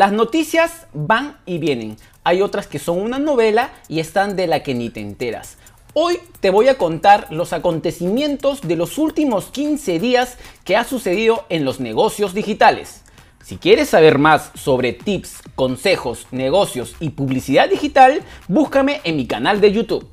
Las noticias van y vienen. Hay otras que son una novela y están de la que ni te enteras. Hoy te voy a contar los acontecimientos de los últimos 15 días que ha sucedido en los negocios digitales. Si quieres saber más sobre tips, consejos, negocios y publicidad digital, búscame en mi canal de YouTube.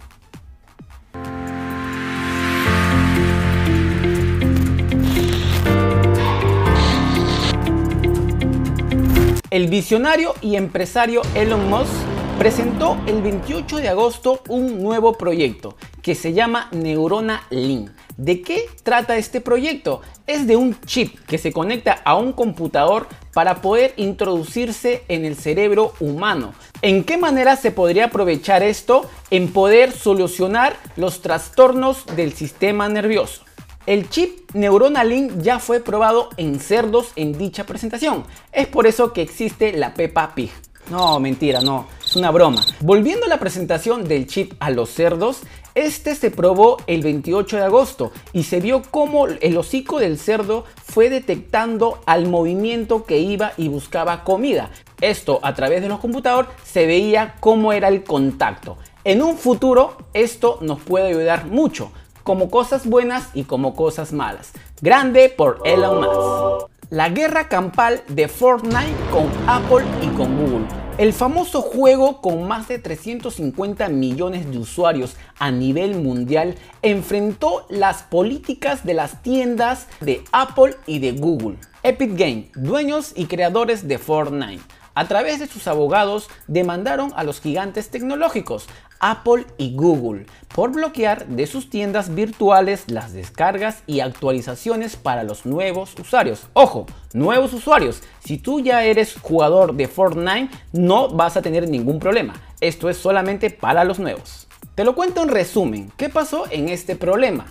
El visionario y empresario Elon Musk presentó el 28 de agosto un nuevo proyecto que se llama Neurona Link. ¿De qué trata este proyecto? Es de un chip que se conecta a un computador para poder introducirse en el cerebro humano. ¿En qué manera se podría aprovechar esto? En poder solucionar los trastornos del sistema nervioso. El chip Link ya fue probado en cerdos en dicha presentación. Es por eso que existe la Peppa Pig. No, mentira, no, es una broma. Volviendo a la presentación del chip a los cerdos, este se probó el 28 de agosto y se vio cómo el hocico del cerdo fue detectando al movimiento que iba y buscaba comida. Esto a través de los computadores se veía cómo era el contacto. En un futuro esto nos puede ayudar mucho, como cosas buenas y como cosas malas. Grande por Elon Musk. La guerra campal de Fortnite con Apple y con Google. El famoso juego con más de 350 millones de usuarios a nivel mundial enfrentó las políticas de las tiendas de Apple y de Google. Epic Game, dueños y creadores de Fortnite, a través de sus abogados demandaron a los gigantes tecnológicos, Apple y Google por bloquear de sus tiendas virtuales las descargas y actualizaciones para los nuevos usuarios. Ojo, nuevos usuarios. Si tú ya eres jugador de Fortnite, no vas a tener ningún problema. Esto es solamente para los nuevos. Te lo cuento en resumen. ¿Qué pasó en este problema?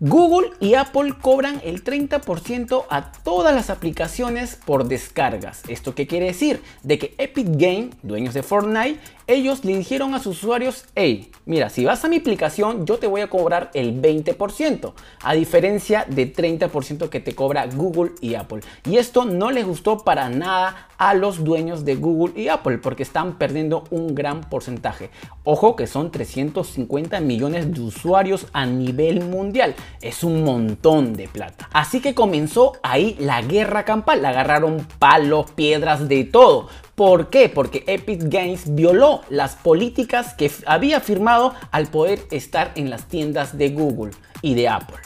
Google y Apple cobran el 30% a todas las aplicaciones por descargas. ¿Esto qué quiere decir? De que Epic Game, dueños de Fortnite, ellos le dijeron a sus usuarios, hey, mira, si vas a mi aplicación yo te voy a cobrar el 20%, a diferencia de 30% que te cobra Google y Apple. Y esto no les gustó para nada a los dueños de Google y Apple porque están perdiendo un gran porcentaje. Ojo que son 350 millones de usuarios a nivel mundial. Es un montón de plata. Así que comenzó ahí la guerra campal. Agarraron palos, piedras, de todo ¿Por qué? Porque Epic Games violó las políticas que había firmado al poder estar en las tiendas de Google y de Apple.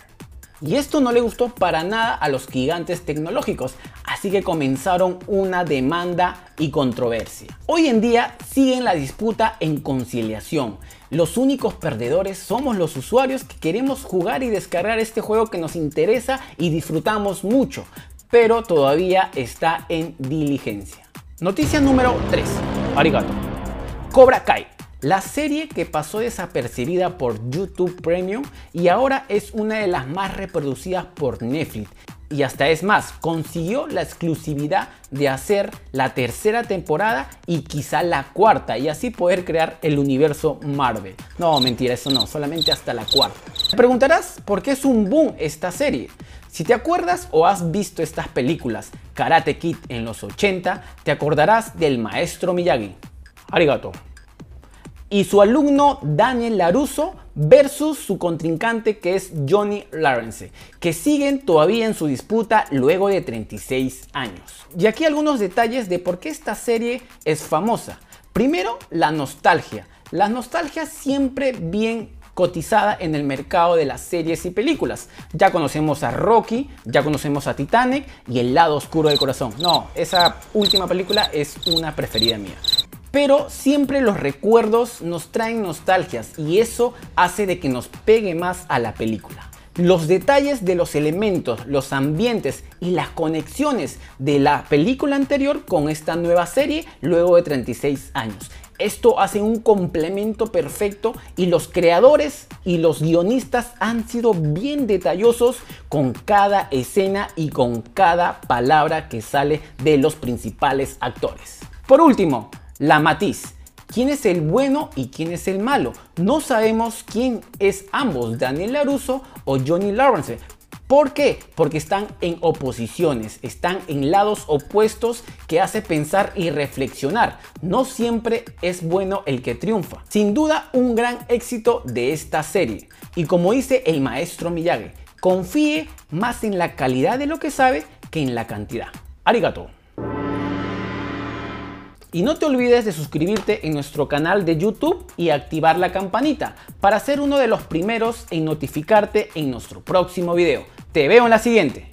Y esto no le gustó para nada a los gigantes tecnológicos, así que comenzaron una demanda y controversia. Hoy en día siguen la disputa en conciliación. Los únicos perdedores somos los usuarios que queremos jugar y descargar este juego que nos interesa y disfrutamos mucho, pero todavía está en diligencia. Noticia número 3. Arigato. Cobra Kai. La serie que pasó desapercibida por YouTube Premium y ahora es una de las más reproducidas por Netflix. Y hasta es más, consiguió la exclusividad de hacer la tercera temporada y quizá la cuarta y así poder crear el universo Marvel. No, mentira, eso no, solamente hasta la cuarta. Te preguntarás por qué es un boom esta serie. Si te acuerdas o has visto estas películas Karate Kid en los 80, te acordarás del maestro Miyagi. Arigato. Y su alumno Daniel Laruso versus su contrincante que es Johnny Lawrence, que siguen todavía en su disputa luego de 36 años. Y aquí algunos detalles de por qué esta serie es famosa. Primero, la nostalgia. La nostalgia siempre bien cotizada en el mercado de las series y películas. Ya conocemos a Rocky, ya conocemos a Titanic y El lado oscuro del corazón. No, esa última película es una preferida mía. Pero siempre los recuerdos nos traen nostalgias y eso hace de que nos pegue más a la película. Los detalles de los elementos, los ambientes y las conexiones de la película anterior con esta nueva serie luego de 36 años. Esto hace un complemento perfecto y los creadores y los guionistas han sido bien detallosos con cada escena y con cada palabra que sale de los principales actores. Por último, la matiz. ¿Quién es el bueno y quién es el malo? No sabemos quién es ambos, Daniel LaRusso o Johnny Lawrence, ¿Por qué? Porque están en oposiciones, están en lados opuestos que hace pensar y reflexionar. No siempre es bueno el que triunfa. Sin duda, un gran éxito de esta serie. Y como dice el maestro Miyagi, confíe más en la calidad de lo que sabe que en la cantidad. Arigato. Y no te olvides de suscribirte en nuestro canal de YouTube y activar la campanita para ser uno de los primeros en notificarte en nuestro próximo video. Te veo en la siguiente.